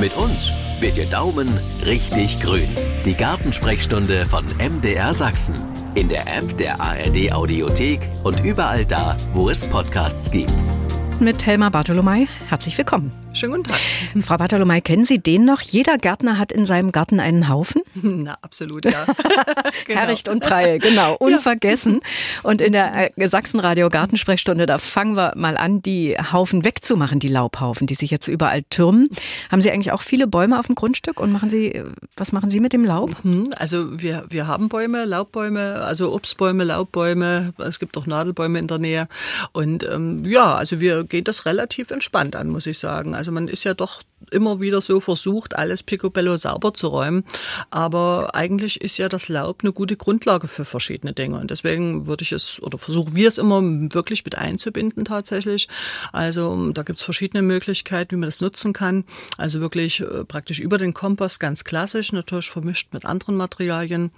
Mit uns wird Ihr Daumen richtig grün. Die Gartensprechstunde von MDR Sachsen. In der App der ARD Audiothek und überall da, wo es Podcasts gibt. Mit Helma Bartolomei. Herzlich willkommen. Schönen guten Tag. Frau Bartolomei, kennen Sie den noch? Jeder Gärtner hat in seinem Garten einen Haufen. Na, absolut, ja. genau. Herricht und Preil, genau, unvergessen. Und in der äh, Sachsenradio Gartensprechstunde, da fangen wir mal an, die Haufen wegzumachen, die Laubhaufen, die sich jetzt überall türmen. Haben Sie eigentlich auch viele Bäume auf dem Grundstück und machen Sie, was machen Sie mit dem Laub? Mhm, also wir, wir haben Bäume, Laubbäume, also Obstbäume, Laubbäume. Es gibt auch Nadelbäume in der Nähe. Und ähm, ja, also wir gehen das relativ entspannt an, muss ich sagen. Also man ist ja doch immer wieder so versucht, alles picobello sauber zu räumen. Aber eigentlich ist ja das Laub eine gute Grundlage für verschiedene Dinge. Und deswegen würde ich es oder versuchen wir es immer wirklich mit einzubinden tatsächlich. Also da gibt es verschiedene Möglichkeiten, wie man das nutzen kann. Also wirklich äh, praktisch über den Kompost ganz klassisch, natürlich vermischt mit anderen Materialien.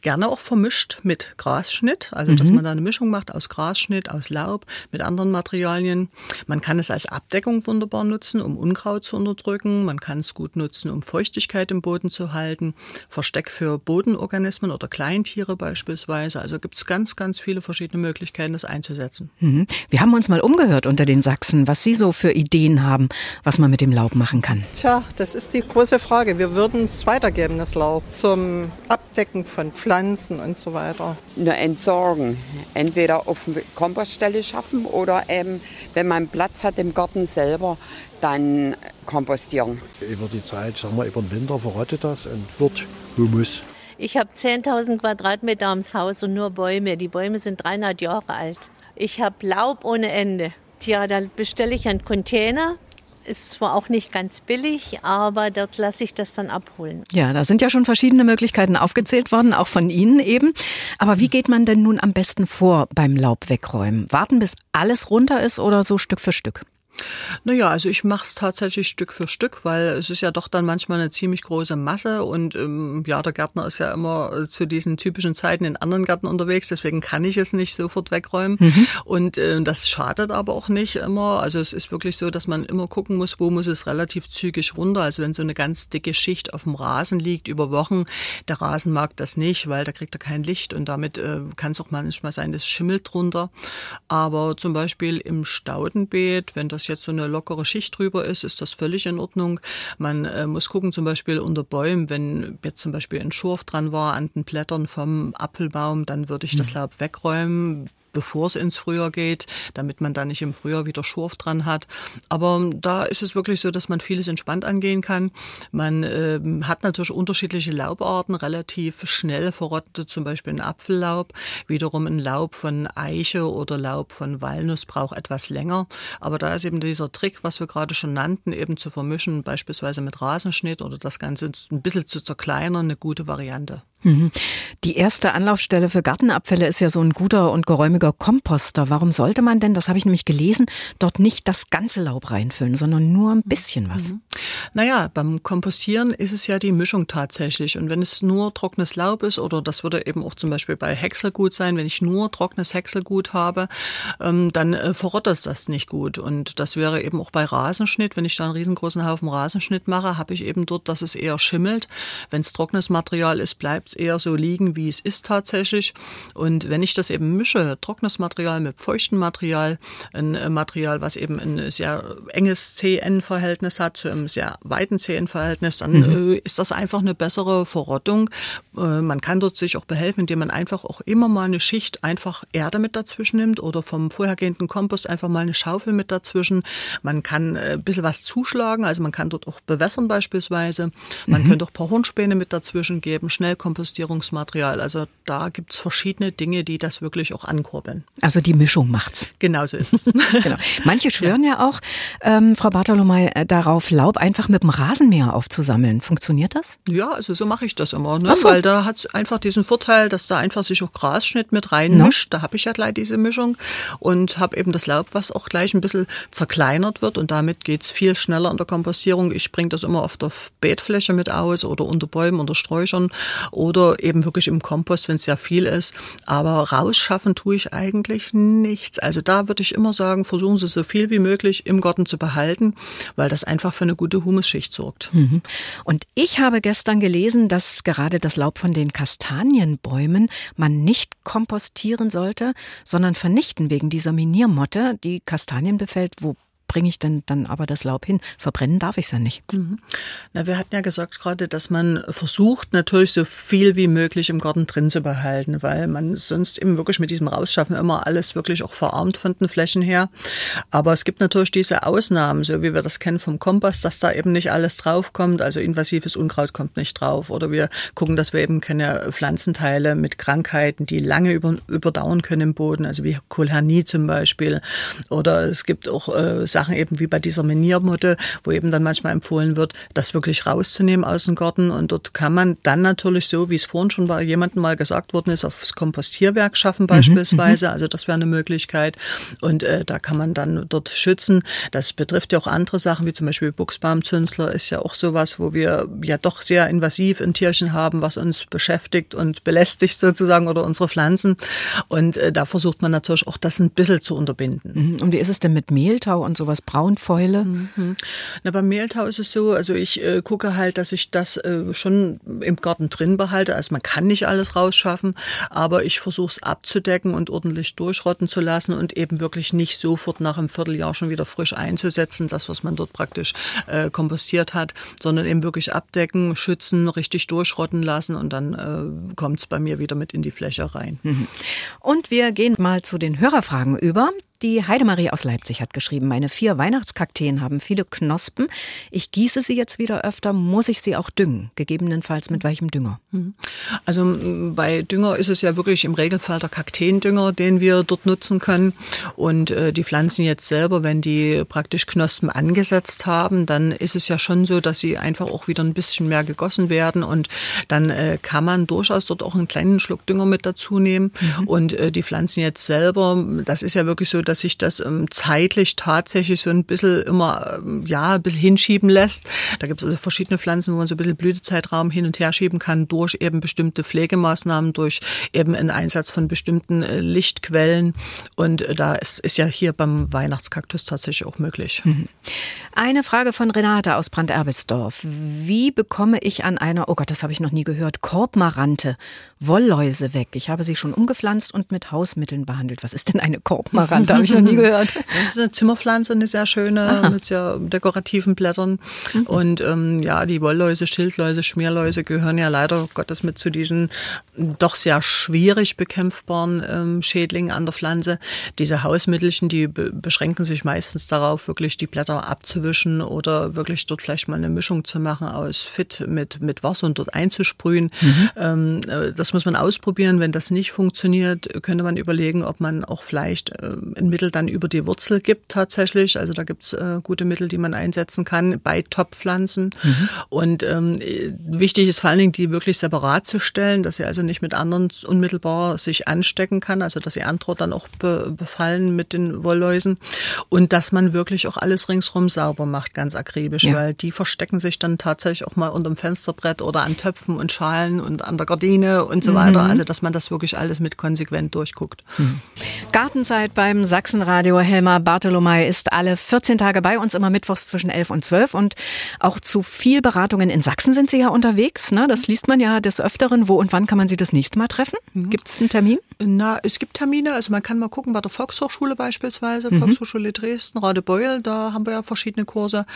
Gerne auch vermischt mit Grasschnitt, also mhm. dass man da eine Mischung macht aus Grasschnitt, aus Laub, mit anderen Materialien. Man kann es als Abdeckung wunderbar nutzen, um Unkraut zu unterdrücken drücken. Man kann es gut nutzen, um Feuchtigkeit im Boden zu halten. Versteck für Bodenorganismen oder Kleintiere beispielsweise. Also gibt es ganz, ganz viele verschiedene Möglichkeiten, das einzusetzen. Mhm. Wir haben uns mal umgehört unter den Sachsen, was Sie so für Ideen haben, was man mit dem Laub machen kann. Tja, das ist die große Frage. Wir würden es weitergeben, das Laub, zum Abdecken von Pflanzen und so weiter. Nur entsorgen. Entweder auf Kompoststelle schaffen oder eben, wenn man Platz hat im Garten selber, dann kompostieren. Über die Zeit, sagen wir, über den Winter verrottet das und wird Humus. Ich habe 10.000 Quadratmeter ums Haus und nur Bäume. Die Bäume sind 300 Jahre alt. Ich habe Laub ohne Ende. Tja, da bestelle ich einen Container. Ist zwar auch nicht ganz billig, aber dort lasse ich das dann abholen. Ja, da sind ja schon verschiedene Möglichkeiten aufgezählt worden, auch von Ihnen eben. Aber wie geht man denn nun am besten vor beim Laub wegräumen? Warten, bis alles runter ist oder so Stück für Stück? Naja, also ich mache es tatsächlich Stück für Stück, weil es ist ja doch dann manchmal eine ziemlich große Masse und ähm, ja, der Gärtner ist ja immer äh, zu diesen typischen Zeiten in anderen Gärten unterwegs, deswegen kann ich es nicht sofort wegräumen mhm. und äh, das schadet aber auch nicht immer. Also es ist wirklich so, dass man immer gucken muss, wo muss es relativ zügig runter. Also wenn so eine ganz dicke Schicht auf dem Rasen liegt über Wochen, der Rasen mag das nicht, weil da kriegt er kein Licht und damit äh, kann es auch manchmal sein, das schimmelt drunter. Aber zum Beispiel im Staudenbeet, wenn das jetzt so eine lockere Schicht drüber ist, ist das völlig in Ordnung. Man äh, muss gucken, zum Beispiel unter Bäumen, wenn jetzt zum Beispiel ein Schurf dran war an den Blättern vom Apfelbaum, dann würde ich das hm. Laub wegräumen bevor es ins Frühjahr geht, damit man da nicht im Frühjahr wieder Schurf dran hat. Aber da ist es wirklich so, dass man vieles entspannt angehen kann. Man äh, hat natürlich unterschiedliche Laubarten, relativ schnell verrottet zum Beispiel ein Apfellaub. Wiederum ein Laub von Eiche oder Laub von Walnuss braucht etwas länger. Aber da ist eben dieser Trick, was wir gerade schon nannten, eben zu vermischen, beispielsweise mit Rasenschnitt oder das Ganze ein bisschen zu zerkleinern, eine gute Variante. Mhm. Die erste Anlaufstelle für Gartenabfälle ist ja so ein guter und geräumiger Komposter. Warum sollte man denn, das habe ich nämlich gelesen, dort nicht das ganze Laub reinfüllen, sondern nur ein bisschen was? Naja, beim Kompostieren ist es ja die Mischung tatsächlich. Und wenn es nur trockenes Laub ist, oder das würde eben auch zum Beispiel bei Häckselgut sein, wenn ich nur trockenes Häckselgut habe, ähm, dann äh, verrottet das nicht gut. Und das wäre eben auch bei Rasenschnitt. Wenn ich da einen riesengroßen Haufen Rasenschnitt mache, habe ich eben dort, dass es eher schimmelt. Wenn es trockenes Material ist, bleibt es eher so liegen, wie es ist tatsächlich. Und wenn ich das eben mische, trockenes Material mit feuchtem Material, ein äh, Material, was eben ein sehr enges CN-Verhältnis hat zu einem sehr weiten CN-Verhältnis, dann mhm. Äh, ist das einfach eine bessere Verrottung. Äh, man kann dort sich auch behelfen, indem man einfach auch immer mal eine Schicht einfach Erde mit dazwischen nimmt oder vom vorhergehenden Kompost einfach mal eine Schaufel mit dazwischen. Man kann ein bisschen was zuschlagen, also man kann dort auch bewässern beispielsweise. Man mhm. könnte auch ein paar Hornspäne mit dazwischen geben, schnell kompostieren Kompostierungsmaterial. Also da gibt es verschiedene Dinge, die das wirklich auch ankurbeln. Also die Mischung macht's. Genau so ist es. genau. Manche schwören ja, ja auch, ähm, Frau Bartolomei, äh, darauf, Laub einfach mit dem Rasenmäher aufzusammeln. Funktioniert das? Ja, also so mache ich das immer. Ne? So. Weil da hat es einfach diesen Vorteil, dass da einfach sich auch Grasschnitt mit reinmischt. No. Da habe ich ja gleich diese Mischung und habe eben das Laub, was auch gleich ein bisschen zerkleinert wird und damit geht es viel schneller in der Kompostierung. Ich bringe das immer auf der Beetfläche mit aus oder unter Bäumen, unter Sträuchern oder oder eben wirklich im Kompost, wenn es sehr viel ist. Aber rausschaffen tue ich eigentlich nichts. Also da würde ich immer sagen, versuchen Sie so viel wie möglich im Garten zu behalten, weil das einfach für eine gute Humus Humusschicht sorgt. Mhm. Und ich habe gestern gelesen, dass gerade das Laub von den Kastanienbäumen man nicht kompostieren sollte, sondern vernichten wegen dieser Miniermotte, die Kastanien befällt, wo bringe ich denn dann aber das Laub hin? Verbrennen darf ich es ja nicht. Mhm. Na, wir hatten ja gesagt gerade, dass man versucht, natürlich so viel wie möglich im Garten drin zu behalten, weil man sonst eben wirklich mit diesem Rausschaffen immer alles wirklich auch verarmt von den Flächen her. Aber es gibt natürlich diese Ausnahmen, so wie wir das kennen vom Kompost, dass da eben nicht alles draufkommt. Also invasives Unkraut kommt nicht drauf. Oder wir gucken, dass wir eben keine Pflanzenteile mit Krankheiten, die lange über, überdauern können im Boden, also wie Kohlhernie zum Beispiel. Oder es gibt auch äh, Sachen eben wie bei dieser Meniermotte, wo eben dann manchmal empfohlen wird, das wirklich rauszunehmen aus dem Garten. Und dort kann man dann natürlich so, wie es vorhin schon bei jemandem mal gesagt worden ist, aufs Kompostierwerk schaffen mhm, beispielsweise. Mhm, also das wäre eine Möglichkeit. Und äh, da kann man dann dort schützen. Das betrifft ja auch andere Sachen, wie zum Beispiel Buchsbaumzünsler ist ja auch sowas, wo wir ja doch sehr invasiv ein Tierchen haben, was uns beschäftigt und belästigt sozusagen oder unsere Pflanzen. Und äh, da versucht man natürlich auch das ein bisschen zu unterbinden. Mhm. Und wie ist es denn mit Mehltau und sowas? Sowas, Braunfäule? Mhm. Na, beim Mehltau ist es so, also ich äh, gucke halt, dass ich das äh, schon im Garten drin behalte. Also man kann nicht alles rausschaffen, aber ich versuche es abzudecken und ordentlich durchrotten zu lassen und eben wirklich nicht sofort nach einem Vierteljahr schon wieder frisch einzusetzen, das, was man dort praktisch äh, kompostiert hat, sondern eben wirklich abdecken, schützen, richtig durchrotten lassen und dann äh, kommt es bei mir wieder mit in die Fläche rein. Mhm. Und wir gehen mal zu den Hörerfragen über. Die Heidemarie aus Leipzig hat geschrieben, meine vier Weihnachtskakteen haben viele Knospen. Ich gieße sie jetzt wieder öfter, muss ich sie auch düngen? Gegebenenfalls mit welchem Dünger? Mhm. Also bei Dünger ist es ja wirklich im Regelfall der Kakteendünger, den wir dort nutzen können. Und äh, die Pflanzen jetzt selber, wenn die praktisch Knospen angesetzt haben, dann ist es ja schon so, dass sie einfach auch wieder ein bisschen mehr gegossen werden. Und dann äh, kann man durchaus dort auch einen kleinen Schluck Dünger mit dazu nehmen. Mhm. Und äh, die Pflanzen jetzt selber, das ist ja wirklich so, dass sich das ähm, zeitlich tatsächlich so ein bisschen immer, ähm, ja, ein bisschen hinschieben lässt. Da gibt es also verschiedene Pflanzen, wo man so ein bisschen Blütezeitraum hin und her schieben kann durch eben bestimmte Pflegemaßnahmen, durch eben einen Einsatz von bestimmten äh, Lichtquellen. Und äh, da ist, ist ja hier beim Weihnachtskaktus tatsächlich auch möglich. Mhm. Eine Frage von Renate aus Brand-Erbisdorf. Wie bekomme ich an einer, oh Gott, das habe ich noch nie gehört, Korbmarante Wollläuse weg? Ich habe sie schon umgepflanzt und mit Hausmitteln behandelt. Was ist denn eine Korbmarante? Habe ich noch nie gehört. Das ist eine Zimmerpflanze, eine sehr schöne, Aha. mit sehr dekorativen Blättern. Mhm. Und ähm, ja, die Wollläuse, Schildläuse, Schmierläuse gehören ja leider Gottes mit zu diesen doch sehr schwierig bekämpfbaren ähm, Schädlingen an der Pflanze. Diese Hausmittelchen, die be beschränken sich meistens darauf, wirklich die Blätter abzuwischen oder wirklich dort vielleicht mal eine Mischung zu machen aus Fit mit, mit Wasser und dort einzusprühen. Mhm. Ähm, äh, das muss man ausprobieren. Wenn das nicht funktioniert, könnte man überlegen, ob man auch vielleicht äh, ein Mittel dann über die Wurzel gibt tatsächlich. Also da gibt's äh, gute Mittel, die man einsetzen kann bei Topfpflanzen. Mhm. Und ähm, wichtig ist vor allen Dingen, die wirklich separat zu stellen, dass sie also nicht mit anderen unmittelbar sich anstecken kann, also dass sie andere dann auch be befallen mit den Wollläusen. Und dass man wirklich auch alles ringsrum sauber macht, ganz akribisch, ja. weil die verstecken sich dann tatsächlich auch mal unterm Fensterbrett oder an Töpfen und Schalen und an der Gardine und so mhm. weiter. Also dass man das wirklich alles mit konsequent durchguckt. Mhm. Gartenzeit beim Sachsenradio. Helma Bartolomei ist alle 14 Tage bei uns, immer mittwochs zwischen 11 und 12. Und auch zu viel Beratungen in Sachsen sind Sie ja unterwegs. Ne? Das liest man ja des Öfteren. Wo und wann kann man Sie das nächste Mal treffen? Mhm. Gibt es einen Termin? Na, es gibt Termine. Also man kann mal gucken bei der Volkshochschule beispielsweise, mhm. Volkshochschule Dresden, Radebeul. Da haben wir ja verschiedene Kurse.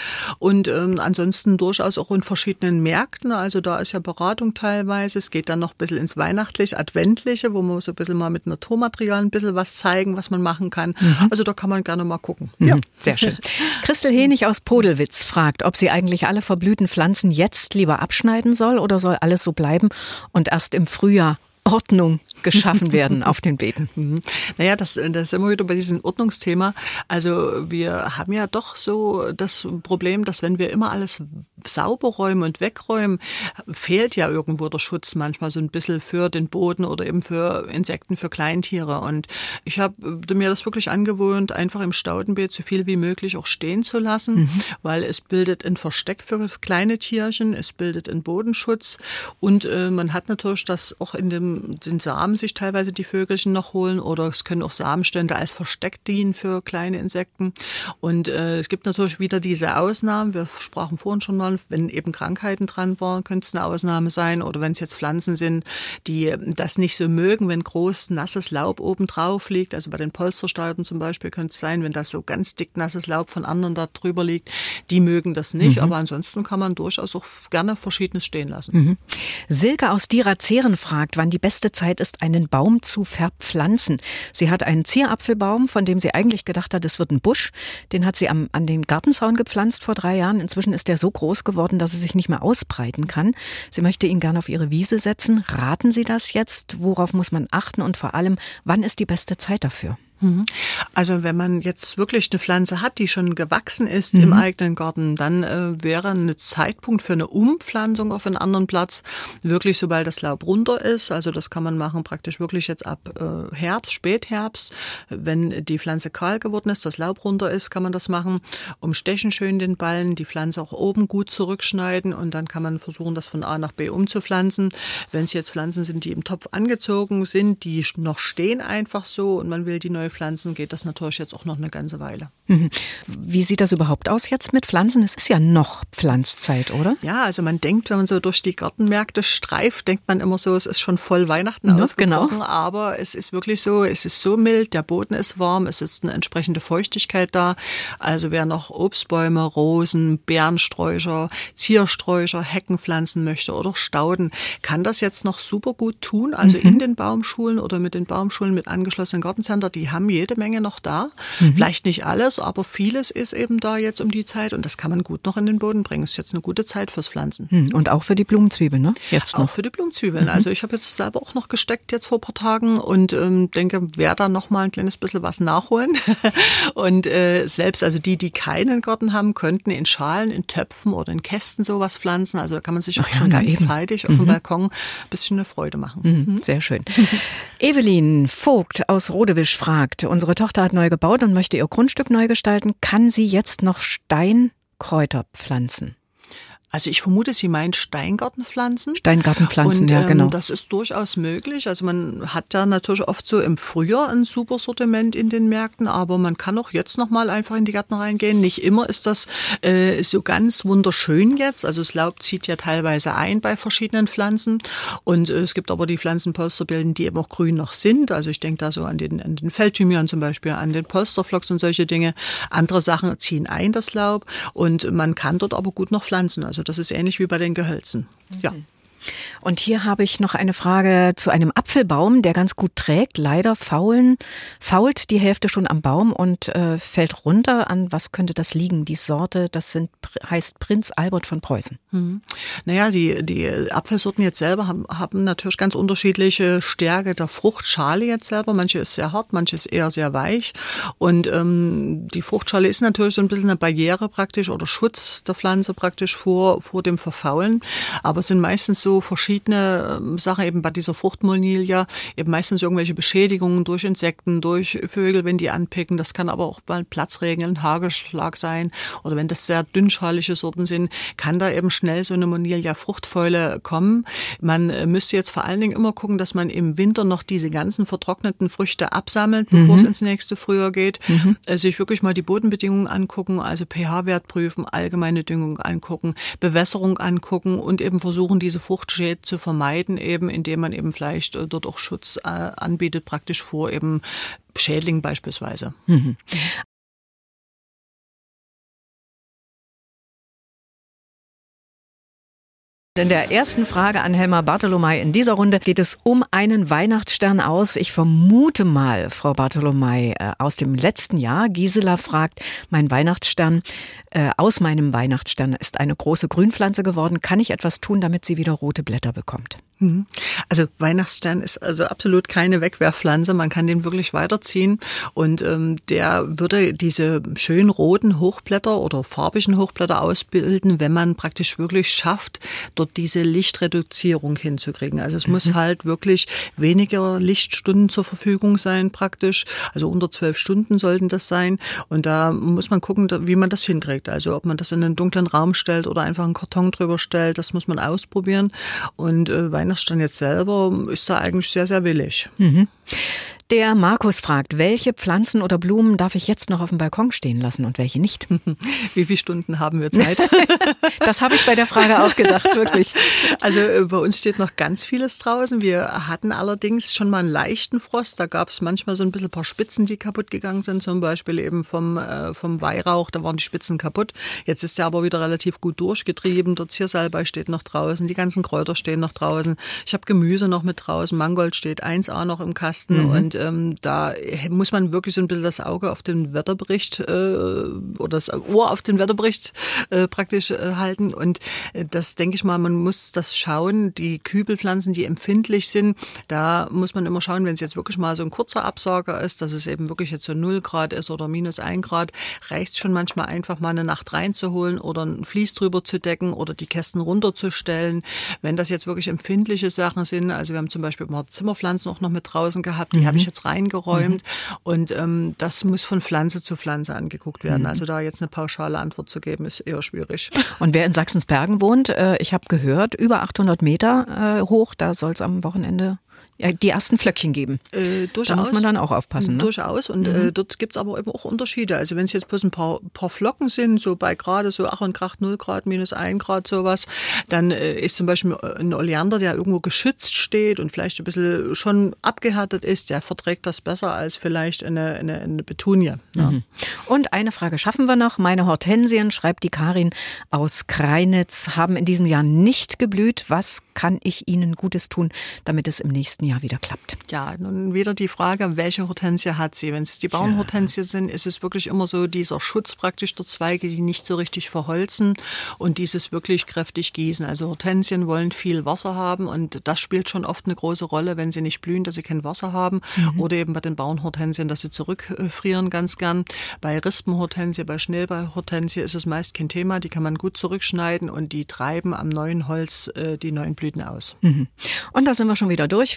Und ähm, ansonsten durchaus auch in verschiedenen Märkten. Also da ist ja Beratung teilweise. Es geht dann noch ein bisschen ins Weihnachtliche, Adventliche, wo man so ein bisschen mal mit Naturmaterial ein bisschen was zeigen, was man machen kann. Mhm. Also da kann man gerne mal gucken. Mhm, ja. Sehr schön. Christel Henig aus Podelwitz fragt, ob sie eigentlich alle verblühten Pflanzen jetzt lieber abschneiden soll oder soll alles so bleiben und erst im Frühjahr Ordnung geschaffen werden auf den Beeten. Mhm. Naja, das, das ist immer wieder bei diesem Ordnungsthema. Also wir haben ja doch so das Problem, dass wenn wir immer alles sauber räumen und wegräumen, fehlt ja irgendwo der Schutz manchmal so ein bisschen für den Boden oder eben für Insekten, für Kleintiere. Und ich habe mir das wirklich angewohnt, einfach im Staudenbeet so viel wie möglich auch stehen zu lassen, mhm. weil es bildet ein Versteck für kleine Tierchen, es bildet einen Bodenschutz und äh, man hat natürlich das auch in dem, den Samen Samen sich teilweise die Vögelchen noch holen oder es können auch Samenstände als Versteck dienen für kleine Insekten. Und äh, es gibt natürlich wieder diese Ausnahmen. Wir sprachen vorhin schon mal, wenn eben Krankheiten dran waren, könnte es eine Ausnahme sein. Oder wenn es jetzt Pflanzen sind, die das nicht so mögen, wenn groß nasses Laub oben drauf liegt. Also bei den Polsterstauden zum Beispiel könnte es sein, wenn das so ganz dick nasses Laub von anderen da drüber liegt. Die mögen das nicht. Mhm. Aber ansonsten kann man durchaus auch gerne Verschiedenes stehen lassen. Mhm. Silke aus Dirazeren fragt, wann die beste Zeit ist, einen Baum zu verpflanzen. Sie hat einen Zierapfelbaum, von dem sie eigentlich gedacht hat, es wird ein Busch. Den hat sie am, an den Gartenzaun gepflanzt vor drei Jahren. Inzwischen ist der so groß geworden, dass er sich nicht mehr ausbreiten kann. Sie möchte ihn gerne auf ihre Wiese setzen. Raten Sie das jetzt? Worauf muss man achten? Und vor allem, wann ist die beste Zeit dafür? Mhm. Also wenn man jetzt wirklich eine Pflanze hat, die schon gewachsen ist mhm. im eigenen Garten, dann äh, wäre ein Zeitpunkt für eine Umpflanzung auf einen anderen Platz wirklich, sobald das Laub runter ist. Also das kann man machen praktisch wirklich jetzt ab äh, Herbst, Spätherbst. Wenn die Pflanze kahl geworden ist, das Laub runter ist, kann man das machen. Umstechen schön den Ballen, die Pflanze auch oben gut zurückschneiden und dann kann man versuchen, das von A nach B umzupflanzen. Wenn es jetzt Pflanzen sind, die im Topf angezogen sind, die noch stehen einfach so und man will die neu Pflanzen geht das natürlich jetzt auch noch eine ganze Weile. Mhm. Wie sieht das überhaupt aus jetzt mit Pflanzen? Es ist ja noch Pflanzzeit, oder? Ja, also man denkt, wenn man so durch die Gartenmärkte streift, denkt man immer so, es ist schon voll Weihnachten ja, ausgebrochen. Genau. Aber es ist wirklich so, es ist so mild, der Boden ist warm, es ist eine entsprechende Feuchtigkeit da. Also wer noch Obstbäume, Rosen, Bärensträucher, Ziersträucher, Hecken pflanzen möchte oder Stauden, kann das jetzt noch super gut tun. Also mhm. in den Baumschulen oder mit den Baumschulen mit angeschlossenen Gartencenter, die haben jede Menge noch da. Mhm. Vielleicht nicht alles, aber vieles ist eben da jetzt um die Zeit und das kann man gut noch in den Boden bringen. Ist jetzt eine gute Zeit fürs Pflanzen. Mhm. Und auch für die Blumenzwiebeln, ne? Jetzt noch. Auch für die Blumenzwiebeln. Mhm. Also ich habe jetzt selber auch noch gesteckt jetzt vor ein paar Tagen und ähm, denke, werde da noch mal ein kleines bisschen was nachholen. und äh, selbst also die, die keinen Garten haben, könnten in Schalen, in Töpfen oder in Kästen sowas pflanzen. Also da kann man sich auch ja, schon ganz eben. zeitig auf dem mhm. Balkon ein bisschen eine Freude machen. Mhm. Sehr schön. Evelyn Vogt aus Rodewisch fragt, unsere Tochter hat neu gebaut und möchte ihr Grundstück neu gestalten. Kann sie jetzt noch Steinkräuter pflanzen? Also ich vermute, sie meint Steingartenpflanzen. Steingartenpflanzen, und, ja, ähm, genau. Das ist durchaus möglich. Also man hat da natürlich oft so im Frühjahr ein super Sortiment in den Märkten, aber man kann auch jetzt noch mal einfach in die Gärten reingehen. Nicht immer ist das äh, so ganz wunderschön jetzt. Also das Laub zieht ja teilweise ein bei verschiedenen Pflanzen und äh, es gibt aber die Pflanzenpolsterbilden, die eben auch grün noch sind. Also ich denke da so an den, an den Feldthymian zum Beispiel, an den Polsterflocks und solche Dinge. Andere Sachen ziehen ein das Laub und man kann dort aber gut noch pflanzen. Also das ist ähnlich wie bei den Gehölzen. Mhm. Ja. Und hier habe ich noch eine Frage zu einem Apfelbaum, der ganz gut trägt. Leider faulen, fault die Hälfte schon am Baum und äh, fällt runter. An was könnte das liegen? Die Sorte, das sind, heißt Prinz Albert von Preußen. Hm. Naja, die, die Apfelsorten jetzt selber haben, haben natürlich ganz unterschiedliche Stärke der Fruchtschale jetzt selber. Manche ist sehr hart, manche ist eher sehr weich. Und ähm, die Fruchtschale ist natürlich so ein bisschen eine Barriere praktisch oder Schutz der Pflanze praktisch vor, vor dem Verfaulen. Aber es sind meistens so verschiedene ähm, Sachen, eben bei dieser Fruchtmonilia, eben meistens irgendwelche Beschädigungen durch Insekten, durch Vögel, wenn die anpicken. Das kann aber auch bei Platzregen, ein Hagelschlag sein. Oder wenn das sehr dünnschalige Sorten sind, kann da eben schnell so eine Monilia-Fruchtfäule kommen. Man äh, müsste jetzt vor allen Dingen immer gucken, dass man im Winter noch diese ganzen vertrockneten Früchte absammelt, bevor mhm. es ins nächste Frühjahr geht. Mhm. Äh, sich wirklich mal die Bodenbedingungen angucken, also pH-Wert prüfen, allgemeine Düngung angucken, Bewässerung angucken und eben versuchen, diese Frucht Fruchtschäden zu vermeiden, eben indem man eben vielleicht äh, dort auch Schutz äh, anbietet, praktisch vor eben Schädlingen beispielsweise. Mhm. In der ersten Frage an Helma Bartolomei in dieser Runde geht es um einen Weihnachtsstern aus. Ich vermute mal, Frau Bartolomei, äh, aus dem letzten Jahr. Gisela fragt, mein Weihnachtsstern, äh, aus meinem Weihnachtsstern ist eine große Grünpflanze geworden. Kann ich etwas tun, damit sie wieder rote Blätter bekommt? Mhm. Also Weihnachtsstern ist also absolut keine Wegwerfpflanze. Man kann den wirklich weiterziehen und ähm, der würde diese schön roten Hochblätter oder farbigen Hochblätter ausbilden, wenn man praktisch wirklich schafft, dort diese Lichtreduzierung hinzukriegen. Also es mhm. muss halt wirklich weniger Lichtstunden zur Verfügung sein praktisch. Also unter zwölf Stunden sollten das sein und da muss man gucken, wie man das hinkriegt. Also ob man das in einen dunklen Raum stellt oder einfach einen Karton drüber stellt, das muss man ausprobieren und äh, Weihnachtsstand jetzt selber ist da eigentlich sehr, sehr willig. Mhm. Der Markus fragt, welche Pflanzen oder Blumen darf ich jetzt noch auf dem Balkon stehen lassen und welche nicht? Wie viele Stunden haben wir Zeit? das habe ich bei der Frage auch gedacht, wirklich. Also äh, bei uns steht noch ganz vieles draußen. Wir hatten allerdings schon mal einen leichten Frost. Da gab es manchmal so ein bisschen ein paar Spitzen, die kaputt gegangen sind, zum Beispiel eben vom, äh, vom Weihrauch. Da waren die Spitzen kaputt. Jetzt ist der aber wieder relativ gut durchgetrieben. Der Ziersalbei steht noch draußen. Die ganzen Kräuter stehen noch draußen. Ich habe Gemüse noch mit draußen. Mangold steht 1A noch im Kasten mhm. und ähm, da muss man wirklich so ein bisschen das Auge auf den Wetterbericht äh, oder das Ohr auf den Wetterbericht äh, praktisch äh, halten. Und äh, das denke ich mal, man muss das schauen. Die Kübelpflanzen, die empfindlich sind, da muss man immer schauen, wenn es jetzt wirklich mal so ein kurzer Absager ist, dass es eben wirklich jetzt so 0 Grad ist oder minus 1 Grad, reicht schon manchmal einfach mal eine Nacht reinzuholen oder ein Vlies drüber zu decken oder die Kästen runterzustellen. Wenn das jetzt wirklich empfindliche Sachen sind, also wir haben zum Beispiel mal Zimmerpflanzen auch noch mit draußen gehabt, die mhm. habe ich jetzt reingeräumt. Mhm. Und ähm, das muss von Pflanze zu Pflanze angeguckt werden. Mhm. Also da jetzt eine pauschale Antwort zu geben, ist eher schwierig. Und wer in Sachsensbergen wohnt, äh, ich habe gehört, über 800 Meter äh, hoch, da soll es am Wochenende die ersten Flöckchen geben. Äh, durchaus. Da muss man dann auch aufpassen. Ne? Durchaus. Und mhm. äh, dort gibt es aber eben auch Unterschiede. Also wenn es jetzt bloß ein paar, paar Flocken sind, so bei gerade so Ach und Kracht 0 Grad, minus 1 Grad sowas, dann äh, ist zum Beispiel ein Oleander, der irgendwo geschützt steht und vielleicht ein bisschen schon abgehärtet ist, der verträgt das besser als vielleicht eine, eine, eine Betunie. Ja. Mhm. Und eine Frage schaffen wir noch. Meine Hortensien, schreibt die Karin aus Kreinitz, haben in diesem Jahr nicht geblüht. Was kann ich ihnen Gutes tun, damit es im nächsten Jahr wieder klappt. Ja, nun wieder die Frage, welche Hortensie hat sie? Wenn es die Bauernhortensie ja. sind, ist es wirklich immer so dieser Schutz praktisch der Zweige, die nicht so richtig verholzen und dieses wirklich kräftig gießen. Also Hortensien wollen viel Wasser haben und das spielt schon oft eine große Rolle, wenn sie nicht blühen, dass sie kein Wasser haben mhm. oder eben bei den Bauernhortensien, dass sie zurückfrieren ganz gern. Bei Rispenhortensie, bei Schnellbeihortensie ist es meist kein Thema, die kann man gut zurückschneiden und die treiben am neuen Holz äh, die neuen Blüten aus. Mhm. Und da sind wir schon wieder durch.